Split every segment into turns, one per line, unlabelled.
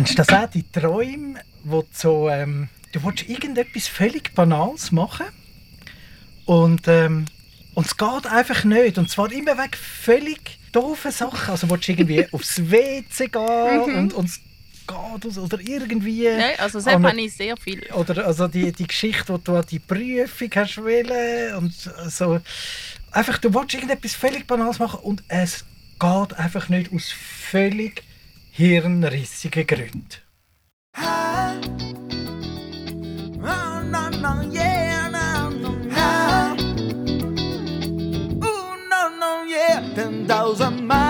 Kennst du das auch, die Träume, wo du so, ähm, du willst irgendetwas völlig Banales machen und, ähm, und es geht einfach nicht. Und zwar immer weg völlig doofe Sachen. Also willst du irgendwie aufs WC gehen
Mhm.
und, und es geht oder irgendwie...
Nein, also das habe ich sehr viel.
Oder also die, die Geschichte, wo du an die Prüfung hast wollen und so. Einfach, du willst irgendetwas völlig Banales machen und es geht einfach nicht aus völlig
Oh, no, yeah. 10,000 miles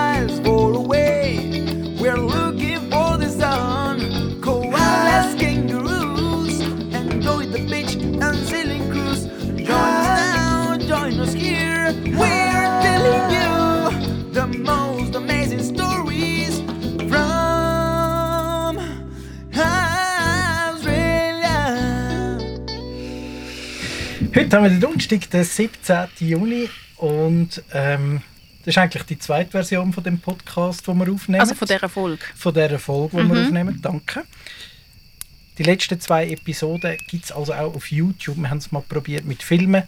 Heute haben wir den Donnerstag, den 17. Juni und ähm, das ist eigentlich die zweite Version von dem Podcast, den wir aufnehmen.
Also von dieser Folge.
von dieser Folge, die wir aufnehmen. Danke. Die letzten zwei Episoden gibt es also auch auf YouTube. Wir haben es mal probiert mit Filmen.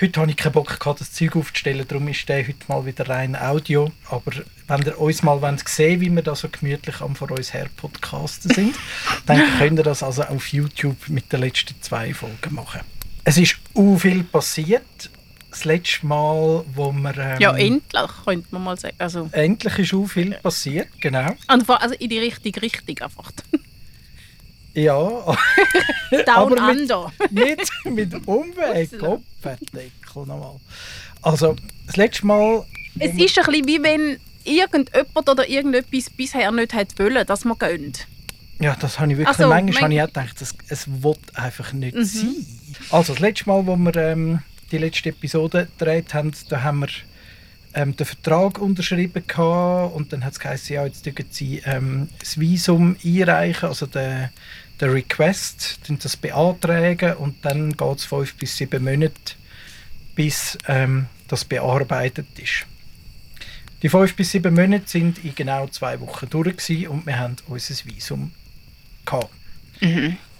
Heute habe ich keinen Bock gehabt, das Zeug aufzustellen, darum ist der heute mal wieder rein Audio. Aber wenn ihr uns mal wollt sehen wie wir da so gemütlich am vor uns her podcasten sind, dann könnt ihr das also auf YouTube mit den letzten zwei Folgen machen. Es ist u viel passiert. Das letzte Mal, wo wir... Ähm,
Ja, endlich, könnte man mal sagen. Also,
endlich ist u viel passiert, genau.
und also in die richtige Richtung einfach.
Ja,
Down
Aber mit-
under.
Nicht mit Umweg, Kopfendeckel nochmal. Also, das letzte Mal.
Es ist ein bisschen wie wenn irgendjemand oder irgendetwas bisher nicht hat wollen, dass man gönnt.
Ja, das habe ich wirklich.
Also,
manchmal habe
mein-
ich auch gedacht, es, es will einfach nicht
Mhm.
sein. Also, das letzte Mal, wo wir ähm, die letzte Episode gedreht haben, da haben wir ähm, den Vertrag unterschrieben gehabt, und dann hat es geheißen, ja, jetzt dürfen sie ähm, das Visum einreichen, also den, den Request, dann das beantragen und dann geht es fünf bis sieben Monate, bis ähm, das bearbeitet ist. Die fünf bis sieben Monate sind in genau zwei Wochen durch und wir haben unser Visum gehabt.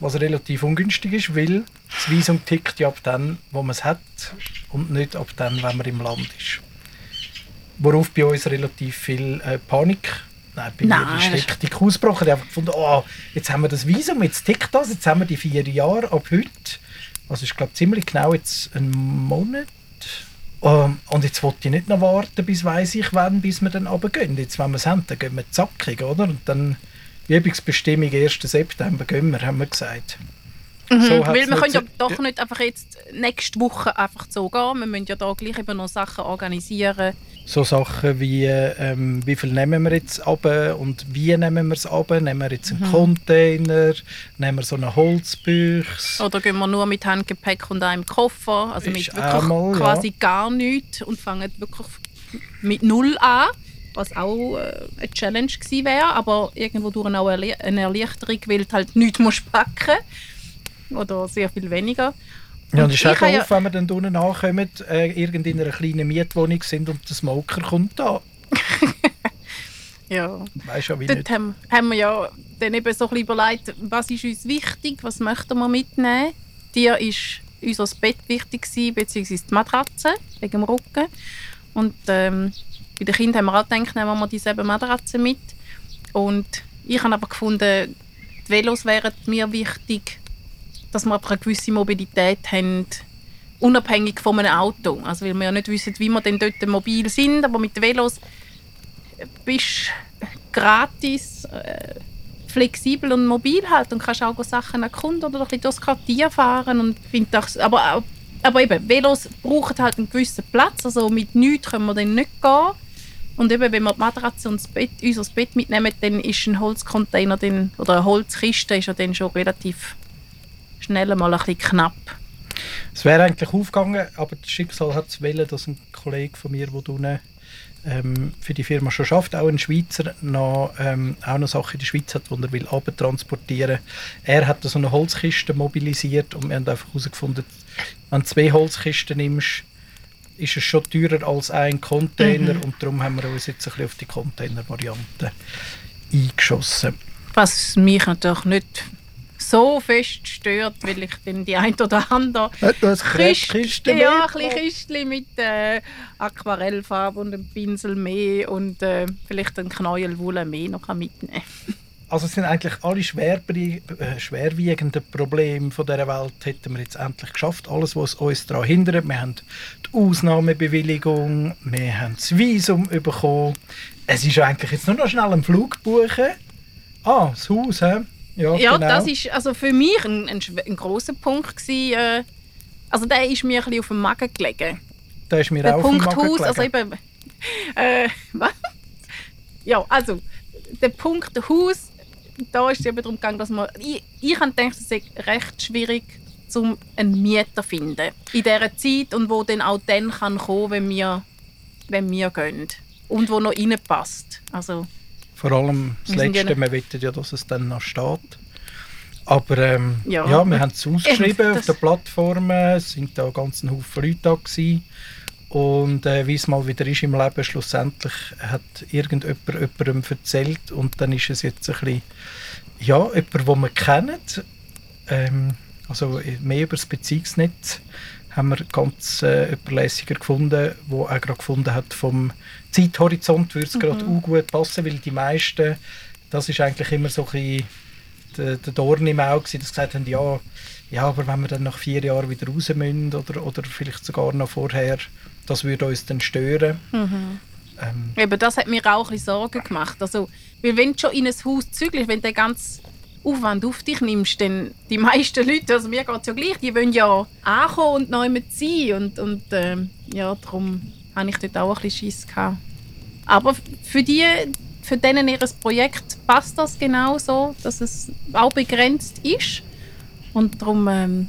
Was relativ ungünstig ist, weil das Visum tickt ja ab dann, wo man es hat und nicht ab dann, wenn man im Land ist. Worauf bei uns relativ viel äh, Panik, nein, bei
Nein,
mir ist Hektik ausgebrochen. Ich habe gefunden, oh, jetzt haben wir das Visum, jetzt tickt das, jetzt haben wir die vier Jahre ab heute. Also ich glaube ziemlich genau jetzt einen Monat. Ähm, und jetzt wollte ich nicht noch warten, bis weiß ich wann, bis wir dann runtergehen. Jetzt, wenn wir es haben, dann gehen wir zackig, oder? Und dann Übungsbestimmung 1. September gehen wir, haben wir gesagt.
Mhm,
So
weil wir können ja doch nicht einfach jetzt nächste Woche einfach so gehen. Wir müssen ja da gleich eben noch Sachen organisieren.
So Sachen wie, ähm, wie viel nehmen wir jetzt ab und wie nehmen wir es ab? Nehmen wir jetzt einen
Mhm.
Container? Nehmen wir so eine Holzbüchse?
Oder gehen wir nur mit Handgepäck und einem Koffer, also mit
Ist
wirklich
auch mal, ja.
quasi gar nichts und fangen wirklich mit Null an, was auch äh, eine Challenge gewesen wäre, aber irgendwo durch auch eine Erleichterung, weil du halt nichts musst packen oder sehr viel weniger.
Ja, und es ist auch
habe ja-
doof, wenn wir dann unten ankommen, äh, irgend in einer kleinen Mietwohnung sind und der Smoker kommt da.
Ja.
Weißt du, wie
Dort
nicht?
haben, haben wir ja dann eben so ein bisschen überlegt, was ist uns wichtig, was möchten wir mitnehmen. Dir ist unser Bett wichtig gewesen, beziehungsweise die Matratze wegen dem Rücken. Und ähm, bei den Kindern haben wir auch gedacht, nehmen wir dieselbe Matratze mit. Und ich habe aber gefunden, die Velos wären mir wichtig, dass wir aber eine gewisse Mobilität haben, unabhängig von einem Auto. Also weil wir ja nicht wissen, wie wir denn dort mobil sind, aber mit den Velos bist gratis, äh, flexibel und mobil halt und kannst auch Sachen erkunden oder ein bisschen durchs Quartier fahren und finde das, aber, aber eben, Velos brauchen halt einen gewissen Platz, also mit nichts können wir dann nicht gehen. Und eben, wenn wir die Matratze und das Bett, unser Bett mitnehmen, dann ist ein Holzcontainer dann, oder eine Holzkiste ist ja dann schon relativ schnell mal ein bisschen knapp.
Es wäre eigentlich aufgegangen, aber das Schicksal hat es wollen, dass ein Kollege von mir, der unten ähm, für die Firma schon schafft, auch ein Schweizer, noch, ähm, auch noch Sachen in der Schweiz hat, die er will abtransportieren. Er hat so eine Holzkiste mobilisiert und wir haben einfach herausgefunden, wenn du zwei Holzkisten nimmst, ist es schon teurer als ein Container und darum haben wir uns jetzt ein bisschen auf die Container-Variante eingeschossen.
Was mich natürlich nicht so fest stört, weil ich dann die ein oder andere
Hat noch ein
Christ-
Kiste
ja, ein Kistchen mit äh, Aquarellfarbe und einem Pinsel mehr und äh, vielleicht ein Knäuel Wolle mehr noch kann mitnehmen
Also es sind eigentlich alle äh, schwerwiegenden Probleme von dieser Welt hätten wir jetzt endlich geschafft. Alles, was uns daran hindert. Wir haben die Ausnahmebewilligung, wir haben das Visum bekommen. Es ist eigentlich jetzt nur noch schnell einen Flug buchen. Ah, das Haus, hä? Ja,
Ja,
genau.
das ist also für mich ein, ein, ein großer Punkt gewesen, äh, also der ist mir ein bisschen auf dem Magen gelegen.
da ist mir
Der
auch auf dem
Punkt
Magen
Haus, also
gelegen.
eben, äh, was? Ja, also der Punkt Haus, da ist es eben darum gegangen, dass man, ich, ich habe gedacht, es sei recht schwierig, um einen Mieter zu finden in dieser Zeit und wo dann auch dann kann kommen, wenn wir, wenn wir gehen und wo noch reinpasst. Also
Vor allem das
ja
Letzte,
noch-
wir wettet ja, dass es dann noch steht. Aber ähm, ja.
Ja.
wir haben es ausgeschrieben
Eben,
auf
das-
der Plattform. Es sind da ganz ein Haufen Leute da gewesen. Und äh, wie es mal wieder ist im Leben, schlussendlich hat irgendjemand jemandem erzählt und dann ist es jetzt ein bisschen, ja, jemand, den wir kennen. Ähm, also mehr über das Beziehungsnetz haben wir ganz äh, lässiger gefunden, der auch gerade gefunden hat, vom Zeithorizont würde es gerade auch gut passen, weil die meisten, das ist eigentlich immer so ein bisschen der, der Dorn im Auge, gewesen, dass gesagt haben, ja, ja, aber wenn wir dann nach vier Jahren wieder raus müssen oder, oder vielleicht sogar noch vorher, das würde uns dann stören. Ähm,
Eben, das hat mir auch ein Sorgen gemacht. Also, weil wenn du schon in ein Haus zügelst, wenn du den ganzen Aufwand auf dich nimmst, dann die meisten Leute, also mir geht es ja gleich, die wollen ja ankommen und neu mit sein. Und, und ähm, ja, darum habe ich dort auch ein bisschen Schiss gehabt. Aber für die, für denen ihr Projekt passt das genau so, dass es auch begrenzt ist. Und darum ähm,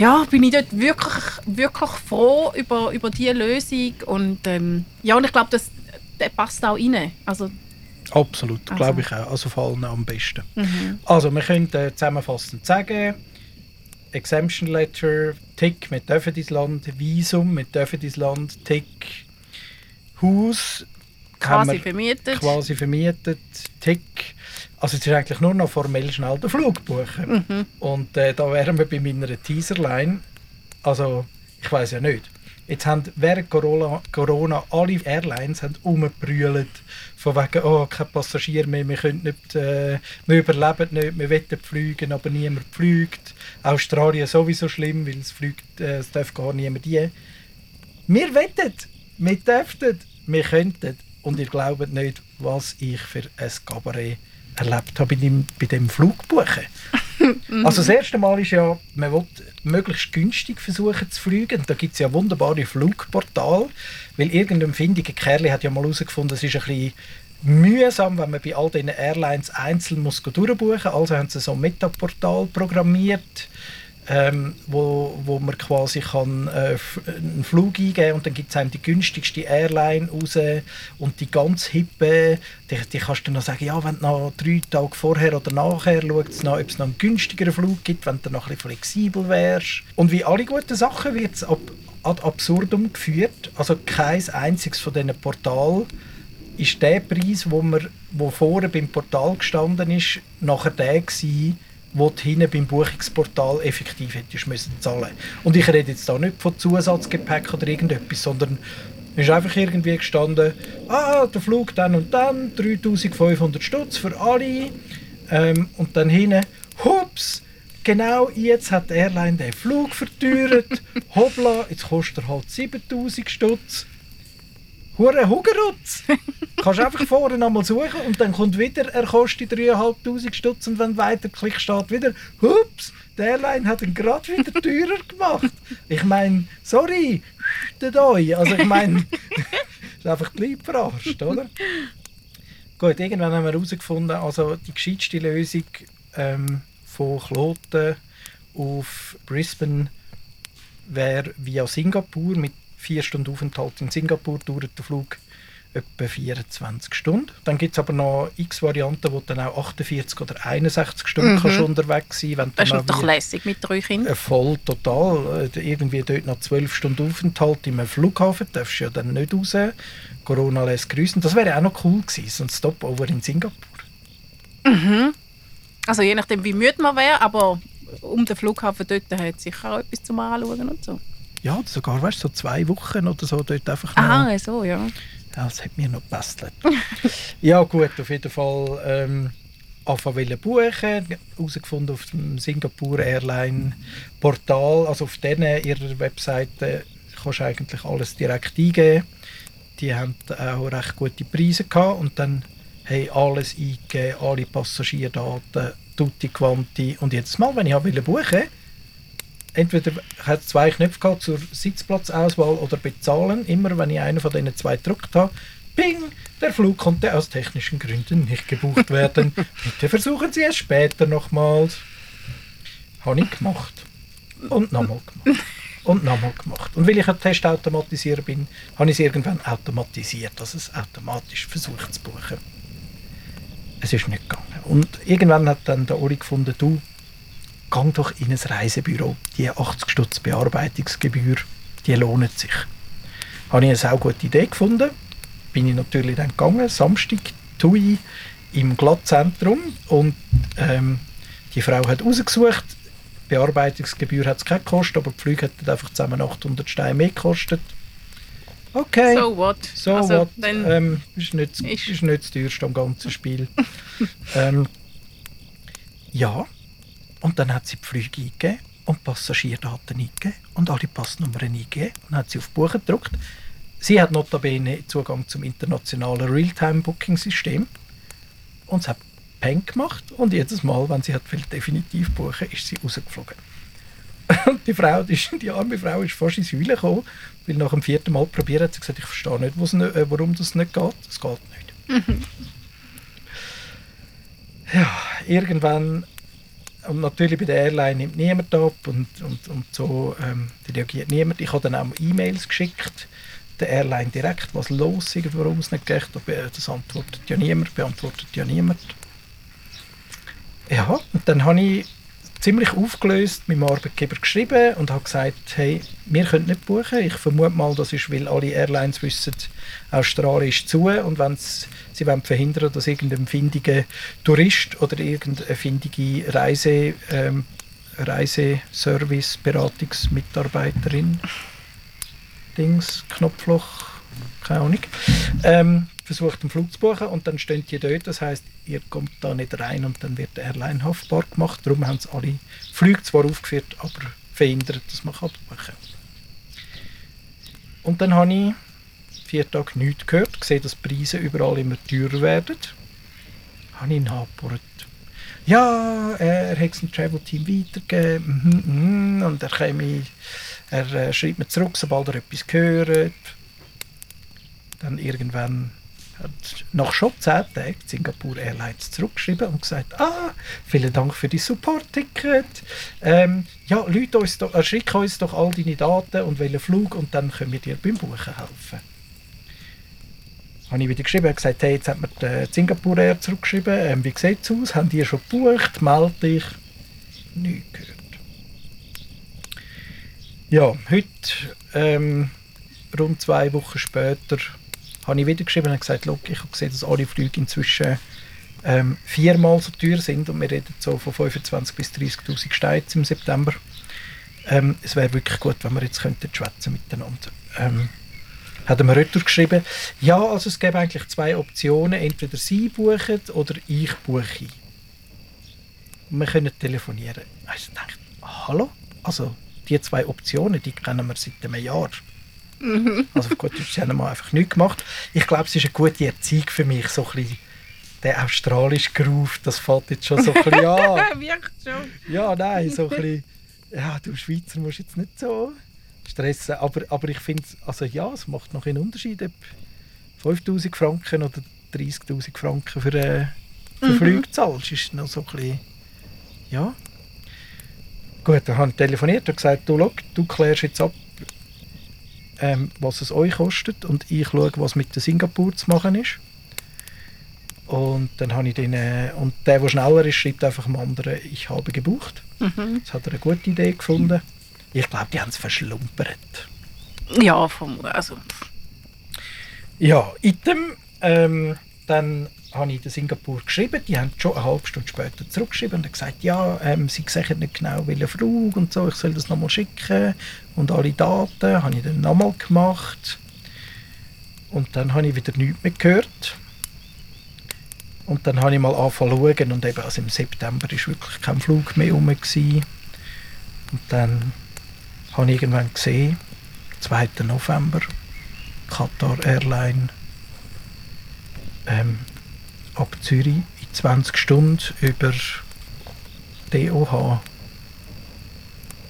ja, bin ich dort wirklich, wirklich froh über, über diese Lösung. Und ähm, ja, und ich glaube, das der passt auch rein. Also,
absolut,
Also.
glaube ich auch. Also vor allem am besten.
mhm.
Also, wir können äh, zusammenfassend sagen, Exemption Letter, Tick, wir dürfen ins Land, Visum, wir dürfen ins Land, Tick, Haus,
quasi vermietet.
quasi vermietet, Tick. Also es ist eigentlich nur noch formell schnell den Flug buchen.
Mhm.
Und äh, da wären wir bei meiner Teaserline. Also, ich weiß ja nicht. Jetzt haben während Corona, Corona alle Airlines haben umgebrüllt von wegen, oh, kein Passagier mehr, wir, können nicht, äh, wir überleben nicht, wir wollen fliegen, aber niemand fliegt. Australien sowieso schlimm, weil es fliegt, äh, es darf gar niemand hin. Wir wettet, wir dürften, wir könnten. Und ihr glaubt nicht, was ich für ein Cabaret erlebt habe bei dem, bei dem Flugbuchen. also das erste Mal ist ja, man will möglichst günstig versuchen zu fliegen. Da gibt es ja wunderbare Flugportale, weil irgendein findiger Kerl hat ja mal herausgefunden, es ist ein bisschen mühsam, wenn man bei all diesen Airlines einzeln muss durchbuchen muss. Also haben sie so ein Metaportal programmiert, ähm, wo, wo man quasi kann, äh, einen Flug eingeben und dann gibt es einem die günstigste Airline raus und die ganz hippe, die, die kannst du dann noch sagen, ja, wenn du noch drei Tage vorher oder nachher schaust, ob es noch einen günstigeren Flug gibt, wenn du noch ein bisschen flexibel wärst. Und wie alle guten Sachen wird es ab, ad absurdum geführt. Also kein einziges von diesen Portalen ist der Preis, wo, wir, wo vorher beim Portal gestanden ist, nachher der gewesen, wo du hinten beim Buchungsportal effektiv hättest müssen zahlen. Und ich rede jetzt da nicht von Zusatzgepäck oder irgendetwas, sondern es ist einfach irgendwie gestanden, ah, der Flug dann und dann, 3500 Stutz für alle. Ähm, und dann hinten, hups, genau jetzt hat die Airline den Flug verteuert. Hoppla, jetzt kostet er halt 7000 Stutz. Hure Hugerutz! Kannst einfach vorne nochmal suchen und dann kommt wieder, er kostet 3'500 Stutz und wenn weiterklickst, steht wieder, hups, die Airline hat ihn gerade wieder teurer gemacht. Ich meine, sorry, der euch. Also ich meine, ist einfach Leute verarscht, oder? Gut, irgendwann haben wir herausgefunden, also die gescheitste Lösung ähm, von Kloten auf Brisbane wäre via Singapur mit vier Stunden Aufenthalt in Singapur dauert der Flug etwa 24 Stunden. Dann gibt es aber noch x Varianten, wo du dann auch 48 oder 61 Stunden
Mhm.
kannst unterwegs sein wenn
Das ist doch lässig mit drei Kindern.
äh, voll, total. Äh, Irgendwie dort noch 12 Stunden Aufenthalt im Flughafen, darfst du ja dann nicht raus. Corona lässt grüßen. Das wäre auch noch cool gewesen, so ein Stopover in Singapur.
Also je nachdem, wie müde man wäre, aber um den Flughafen dort hat es sicher auch etwas zum Anschauen und so.
Ja, sogar, weißt so zwei Wochen oder so dort einfach.
Aha, so, ja.
Ja, das hat mir noch gebastelt. ja gut, auf jeden Fall ähm, anfangen buchen, herausgefunden auf dem Singapore Airline Portal, also auf denen ihrer Webseite kannst du eigentlich alles direkt eingeben. Die haben auch recht gute Preise gehabt und dann haben alles eingegeben, alle Passagierdaten, tutti quanti und jedes Mal, wenn ich wollte buchen entweder hat zwei Knöpfe gehabt zur Sitzplatzauswahl oder bezahlen. Immer wenn ich einen von diesen zwei gedrückt habe, ping, der Flug konnte aus technischen Gründen nicht gebucht werden. Bitte versuchen Sie es später nochmals. Habe ich gemacht. Und nochmal gemacht. Und nochmal gemacht. Und weil ich ein Testautomatisierer bin, habe ich es irgendwann automatisiert, dass es automatisch versucht zu buchen. Es ist nicht gegangen. Und irgendwann hat dann der Uli gefunden, du, gang doch in ein Reisebüro. Die 80 Stutz Bearbeitungsgebühr, die lohnt sich. Habe ich eine sehr gute Idee gefunden. Bin ich natürlich dann gegangen, Samstag, Tui, im Glattzentrum und ähm, die Frau hat rausgesucht, Bearbeitungsgebühr hat es keine gekostet, aber die Flüge hätten einfach zusammen 800 Steine mehr gekostet. Okay.
So what?
So
Also,
what? ähm, ist, nicht,
ist-
ist nicht das teuerste am ganzen Spiel. ähm, ja, und dann hat sie die Flüge eingegeben und die Passagierdaten eingegeben und alle Passnummern eingegeben und hat sie auf Buchen gedruckt. Sie hat notabene Zugang zum internationalen Realtime-Booking-System und es hat Peng gemacht und jedes Mal, wenn sie hat will, definitiv buchen, ist sie rausgeflogen. Und die Frau, die, die arme Frau ist fast ins Heulen gekommen, weil nach dem vierten Mal probiert hat sie gesagt, ich verstehe nicht, nicht, äh, warum das nicht geht. Es geht nicht. ja, irgendwann, und natürlich bei der Airline nimmt niemand ab und, und, und so ähm, reagiert niemand. Ich habe dann auch E-Mails geschickt, der Airline direkt, was los ist, warum es nicht geht. Das antwortet ja niemand, beantwortet ja niemand. Ja, und dann habe ich ziemlich aufgelöst meinem Arbeitgeber geschrieben und habe gesagt, hey, wir können nicht buchen. Ich vermute mal, das ist, weil alle Airlines wissen, Australien ist zu und wenn sie wollen verhindern, dass irgendein findiger Tourist oder irgendeine findige Reise, ähm, Reiseservice, Beratungsmitarbeiterin, Dings, Knopfloch, keine Ahnung, ähm, versucht einen Flug zu buchen und dann stehen die dort, das heißt, ihr kommt da nicht rein und dann wird der Airline haftbar gemacht. Darum haben sie alle Flüge zwar aufgeführt, aber verhindert, dass man buchen kann. Und dann habe ich vier Tage nichts gehört, gesehen, dass die Preise überall immer teurer werden. Habe ich ihn. Ja, er hat es dem Travel-Team weitergegeben mhm, mhm, und er, käme, er äh, schreibt mir zurück, sobald er etwas gehört. Dann irgendwann nach schon 10 Tagen Singapore Airlines zurückgeschrieben und gesagt, ah, vielen Dank für die Support-Ticket. Ähm, ja, Leute uns doch, äh, schick uns doch all deine Daten und welchen Flug und dann können wir dir beim Buchen helfen. Habe ich wieder geschrieben, hat gesagt, hey, jetzt hat mir die Singapore Air zurückgeschrieben, ähm, wie sieht es aus, haben die schon gebucht, melde dich. Nichts gehört. Ja, heute, ähm, rund zwei Wochen später, habe ich wieder geschrieben und gesagt, ich habe gesehen, dass alle Flüge inzwischen ähm, viermal so teuer sind und wir reden so von 25.000 bis 30'000 Steinen im September. Ähm, es wäre wirklich gut, wenn wir jetzt könnten schwätzen miteinander. Ähm, hat mir retour geschrieben, ja, also es gäbe eigentlich zwei Optionen, entweder Sie buchen oder ich buche. Wir können telefonieren. Also ich dachte, hallo? Also die zwei Optionen, die kennen wir seit einem Jahr. Also gut, sie haben mal einfach nichts gemacht. Ich glaube, es ist eine gute Erziehung für mich, so ein bisschen der australische Groove, das fällt jetzt schon so ein bisschen an.
Wirkt schon.
Ja, nein, so ein bisschen, ja, du Schweizer musst jetzt nicht so stressen, aber, aber ich finde, also ja, es macht noch einen Unterschied, ob 5000 Franken oder 30'000 Franken für, äh, für Flüge zahlst, ist noch so ein bisschen, ja. Gut, dann habe ich telefoniert und gesagt, du, schau, du klärst jetzt ab, ähm, was es euch kostet und ich schaue, was mit der Singapur zu machen ist. Und dann habe ich den, äh, und der, der schneller ist, schreibt einfach dem anderen, ich habe gebucht. Das hat er eine gute Idee gefunden. Ich glaube, die haben es verschlumpert.
Ja, vom, also,
Ja, item, ähm, dann habe ich in Singapur geschrieben, die haben schon eine halbe Stunde später zurückgeschrieben und gesagt, ja, ähm, sie sehen nicht genau, welche Flug und so, ich soll das nochmal schicken und alle Daten habe ich dann nochmal gemacht und dann habe ich wieder nichts mehr gehört und dann habe ich mal angefangen zu schauen und eben also im September ist wirklich kein Flug mehr rum gewesen. und dann habe ich irgendwann gesehen, 2. November, Qatar Airline ähm, ab Zürich in 20 Stunden über DOH.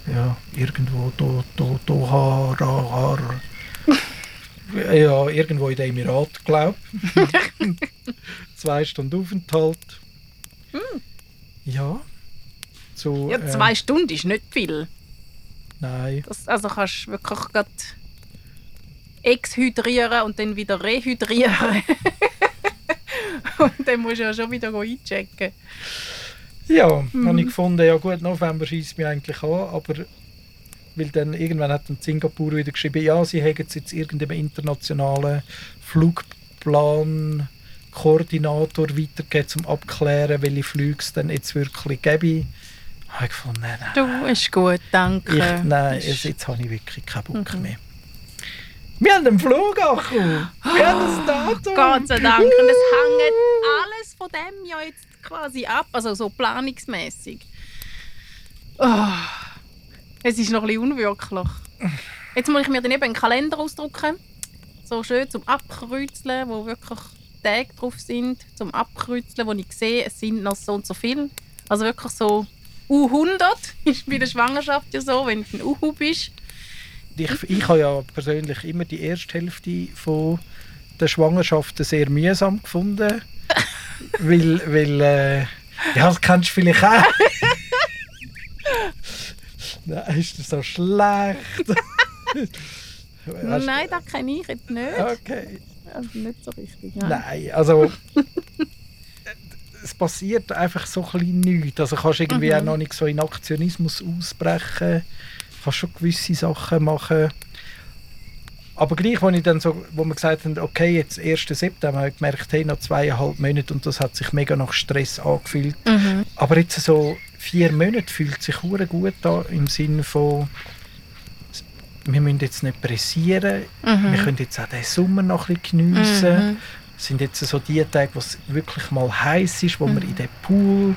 Ja, irgendwo do, do, Doha, Ra, Ra, ja, irgendwo in den Emirat, glaube ich. zwei Stunden Aufenthalt. Ja. So,
Ja,
ähm,
zwei Stunden ist nicht viel.
Nein.
Das, also kannst du wirklich gerade exhydrieren und dann wieder rehydrieren. und dann musst du ja schon wieder einchecken.
Ja, habe ich gefunden, ja gut, November schießt mich eigentlich an, aber weil dann irgendwann hat dann Singapur wieder geschrieben, ja, sie haben jetzt irgendeinen internationalen Flugplan Koordinator weitergegeben, zum abklären, welche Flüge es dann jetzt wirklich gäbe. Habe ich gefunden, nein, nein,
Du, ist gut, danke.
ich, nein jetzt, jetzt habe ich wirklich keinen Bock mehr. Wir haben einen Flug, Achu. Wir haben ein Datum.
Gott sei Dank. Und es hängt alles von dem ja jetzt quasi ab, also so planungsmäßig. Oh, es ist noch ein bisschen unwirklich. Jetzt muss ich mir dann eben einen Kalender ausdrucken, so schön zum Abkreuzeln, wo wirklich Tage drauf sind, zum Abkreuzeln, wo ich sehe, es sind noch so und so viele. Also wirklich so U100 ist bei der Schwangerschaft ja so, wenn du ein Uhu bist.
Ich, ich habe ja persönlich immer die erste Hälfte von der Schwangerschaft sehr mühsam gefunden. weil, weil äh, ja, das kennst du vielleicht auch. Nein, ist das so schlecht?
Nein, das kenne ich jetzt nicht.
Okay.
Also nicht so richtig.
Nein, also es passiert einfach so ein bisschen nichts. Also kannst irgendwie
Mhm.
auch noch nicht so in Aktionismus ausbrechen, kannst schon gewisse Sachen machen. Aber gleich, als ich dann so, wo wir gesagt haben, okay, jetzt 1. September, habe ich gemerkt, hey, noch zweieinhalb Monate und das hat sich mega nach Stress angefühlt.
Mhm.
Aber jetzt so vier Monate fühlt sich hure gut an, im Sinne von, wir müssen jetzt nicht pressieren,
Mhm.
wir können jetzt auch den Sommer noch ein bisschen geniessen.
Mhm.
Es sind jetzt so die Tage, wo es wirklich mal heiß ist, wo wir in den Pool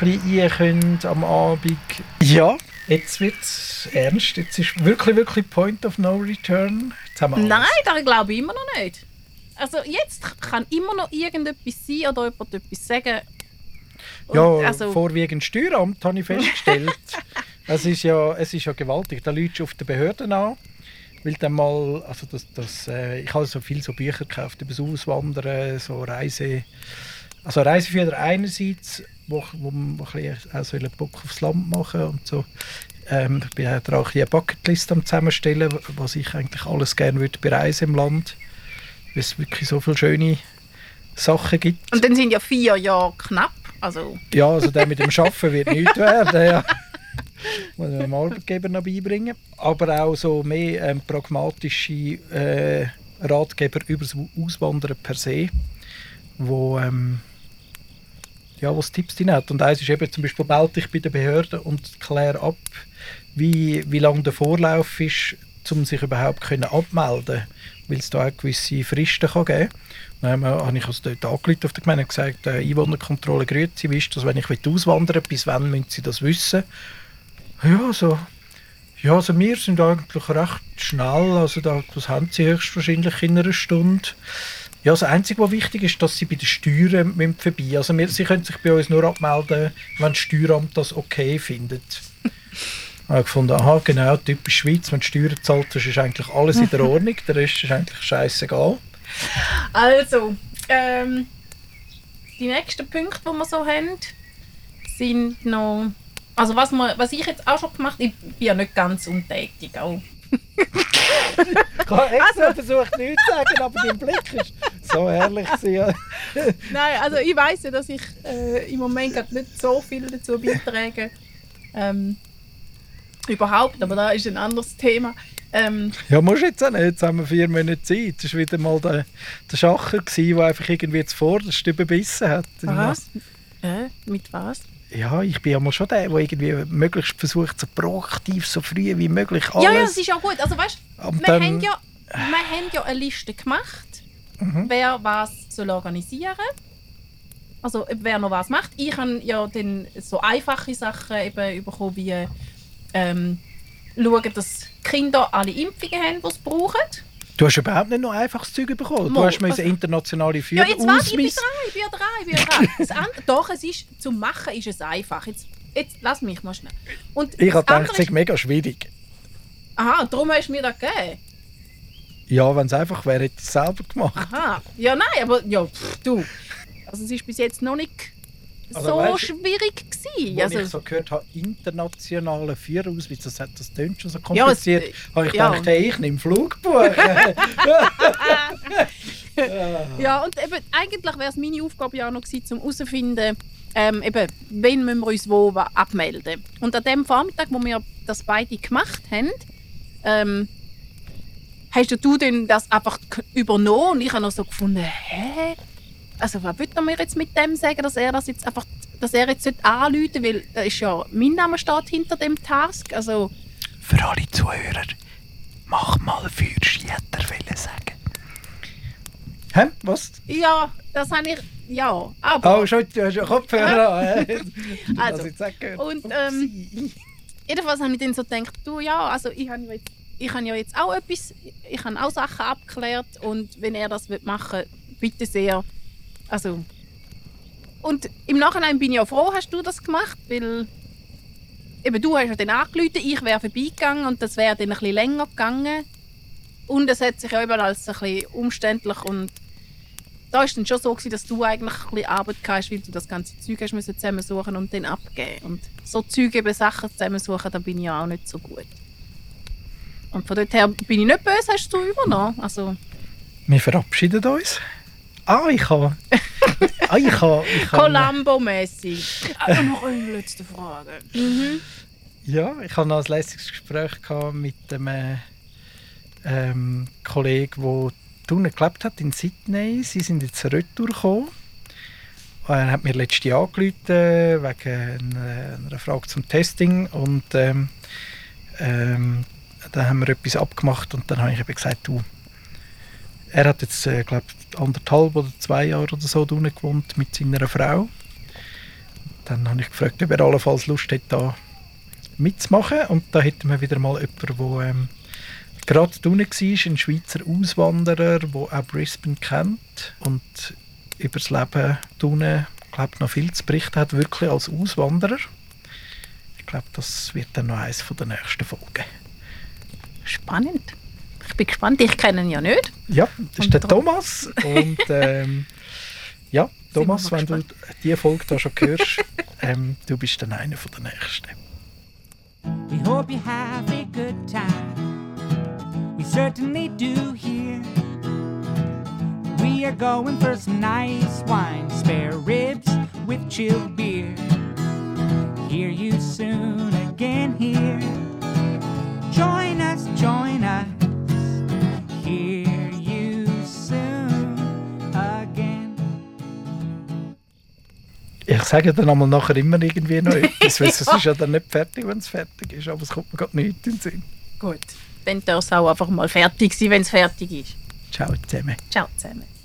ein bisschen rein können am Abend. Ja, jetzt wird es ernst. Jetzt ist wirklich, wirklich Point of No Return. Jetzt haben wir alles.
Nein, das glaube ich immer noch nicht. Also jetzt kann immer noch irgendetwas sein oder jemand etwas sagen. Und
Ja,
also,
vorwiegend Steueramt habe ich festgestellt. es, ist ja, es ist ja gewaltig. Da läutst du auf die Behörden an. Weil dann mal, also das, das, äh, ich habe so viel so Bücher gekauft über das Auswandern, so Reise, also Reiseführer einerseits, wo, wo man wo ein bisschen auch so einen Bock aufs Land machen und so. Ähm, ich bin auch ein eine Bucketlist am zusammenstellen, was ich eigentlich alles gerne würde bereisen im Land, weil es wirklich so viele schöne Sachen gibt.
und dann sind ja vier Jahre knapp. Also,
Ja, also der mit dem Schaffen wird nichts werden. Ja. Muss man dem Arbeitgeber noch beibringen. Aber auch so mehr ähm, pragmatische äh, Ratgeber über das Auswandern per se, wo ähm, ja, was Tipps drin hat. Und eins ist eben zum Beispiel, melde dich bei der Behörde und klär ab, wie, wie lange der Vorlauf ist, um sich überhaupt können abmelden weil es da auch gewisse Fristen kann geben kann. Dann habe ich also dort angerufen auf der Gemeinde und gesagt, äh, Einwohnerkontrolle grüezi, wie ist das, wenn ich auswandern will, bis wann müssen sie das wissen? Ja, so. Ja, also wir sind eigentlich recht schnell, also da, das haben sie höchstwahrscheinlich in einer Stunde. Ja, das Einzige, was wichtig ist, dass sie bei den Steuern müssen vorbei Also wir, sie können sich bei uns nur abmelden, wenn das Steueramt das okay findet. Ich habe gefunden, aha, genau, typisch Schweiz, wenn du Steuern zahlt, hast, ist eigentlich alles in der Ordnung, der Rest ist eigentlich scheißegal.
also ähm, die nächsten Punkte, die wir so haben, sind noch. Also, was, wir, was ich jetzt auch schon gemacht habe, ich bin ja nicht ganz untätig. Auch.
Ich habe extra versucht, nichts zu sagen, aber dein Blick ist so Ja.
Nein, also ich weiß ja, dass ich äh, im Moment grad nicht so viel dazu beitrage. Ähm, überhaupt, aber da ist ein anderes Thema. Ähm,
Ja, musst jetzt auch nicht. Jetzt haben wir vier Monate Zeit. Das war wieder mal der, der Schacher, gewesen, der einfach irgendwie zuvorderst überbissen hat.
was? Äh, mit was?
Ja, ich bin ja mal schon der, der irgendwie möglichst versucht, so proaktiv, so früh wie möglich alles...
Ja, ja, das ist ja gut. Also weißt,
Und
wir,
dann-
haben ja, wir haben ja eine Liste gemacht,
Mhm.
wer was soll organisieren Also wer noch was macht. Ich habe ja dann so einfache Sachen eben bekommen, wie ähm, schauen, dass Kinder alle Impfungen haben, die sie brauchen.
Du hast überhaupt nicht noch einfaches Zeug bekommen. Du
Mal,
hast müssen
also-
internationale
Ja, jetzt warte, ich bin dran, ich bin dran, ich bin an- Doch, es ist, zum Machen ist es einfach. Jetzt, jetzt lass mich noch schnell. Und
Ich habe gedacht, es
ist-
mega schwierig.
Aha, darum hast du mir das gegeben.
Ja, wenn es einfach wäre, hätte ich es selber gemacht.
Aha. Ja, nein, aber ja, pff, du. Also es ist bis jetzt noch nicht
Also,
so
weißt
schwierig gewesen.
Als ich
Also,
so gehört habe, internationale Führerausweis, das, hat- das klingt schon so
Ja, es-
kompliziert. habe ich
ja.
gedacht, hey, ich nehme Flugbuch.
ja, und eben, eigentlich wäre es meine Aufgabe ja auch noch gewesen, um herauszufinden, ähm, eben, wen müssen wir uns wo abmelden. Und an dem Vormittag, wo wir das beide gemacht haben, ähm, hast du denn das einfach übernommen und ich habe noch so gefunden, hä? Also was will er mir jetzt mit dem sagen, dass er das jetzt einfach, dass er jetzt nicht anrufen weil da ist ja, mein Name steht hinter dem Task, also
Für alle Zuhörer, mach mal Feuersch, hätte er sagen. Hä? Was?
ja, das habe ich, ja, aber...
Oh, schon, du hast ja Kopfhörer an.
Also,
Das jetzt auch gehört.
und, ähm, Jedenfalls habe ich dann so gedacht, du ja, also ich habe ja jetzt, ich habe ja jetzt auch etwas, ich habe auch Sachen abgeklärt und wenn er das will machen bitte sehr. Also und im Nachhinein bin ich auch froh, hast du das gemacht, weil eben du hast ja dann angerufen, ich wäre vorbeigegangen und das wäre dann ein bisschen länger gegangen und es hat sich ja eben als ein bisschen umständlich und da ist dann schon so gewesen, dass du eigentlich ein bisschen Arbeit hast, weil du das ganze Zeug hast zusammensuchen und dann abgeben. Und so Zeug eben Sachen zusammensuchen, da bin ich ja auch nicht so gut. Und von dort her bin ich nicht böse, hast du übernommen. Also
Wir verabschieden uns. Ah, ich habe. ah, ich habe. Ich habe
Columbo-mäßig. Aber noch eine letzte Frage. Mhm.
ja, ich habe noch ein lässiges Gespräch gehabt mit einem äh, ähm, Kollegen, der unten gelebt hat in Sydney. Sie sind jetzt retour gekommen. Er hat mir letztes Jahr angerufen wegen einer, einer Frage zum Testing und ähm, ähm, dann haben wir etwas abgemacht und dann habe ich eben gesagt, du, er hat jetzt, äh, glaube anderthalb oder zwei Jahre oder so unten gewohnt mit seiner Frau. Dann habe ich gefragt, ob er allenfalls Lust hätte, da mitzumachen. Und da hätten wir wieder mal jemanden, der ähm, gerade unten war, ein Schweizer Auswanderer, der auch Brisbane kennt und über das Leben unten, glaube noch viel zu berichten hat, wirklich als Auswanderer. Ich glaube, das wird dann noch eines der nächsten Folgen.
Spannend. Ich bin gespannt, ich kenne ihn ja nicht.
Ja, das ist
Und
der
darum-
Thomas. Und ähm, ja, Thomas, wenn
mal
du diese Folge da schon hörst, ähm, du bist dann einer von der Nächsten.
We hope you have a good time. We certainly do here. We are going for some nice wine, spare ribs with chilled beer. Hear you soon again here. Join us, join us. Hear you soon again.
Ich sage dann einmal nachher immer irgendwie noch etwas, weil es ist ja dann nicht fertig, wenn es fertig ist, aber es kommt mir gerade nicht in den Sinn.
Gut. Dann darf es auch einfach mal fertig sein, wenn es fertig ist.
Ciao zusammen.
Ciao zusammen.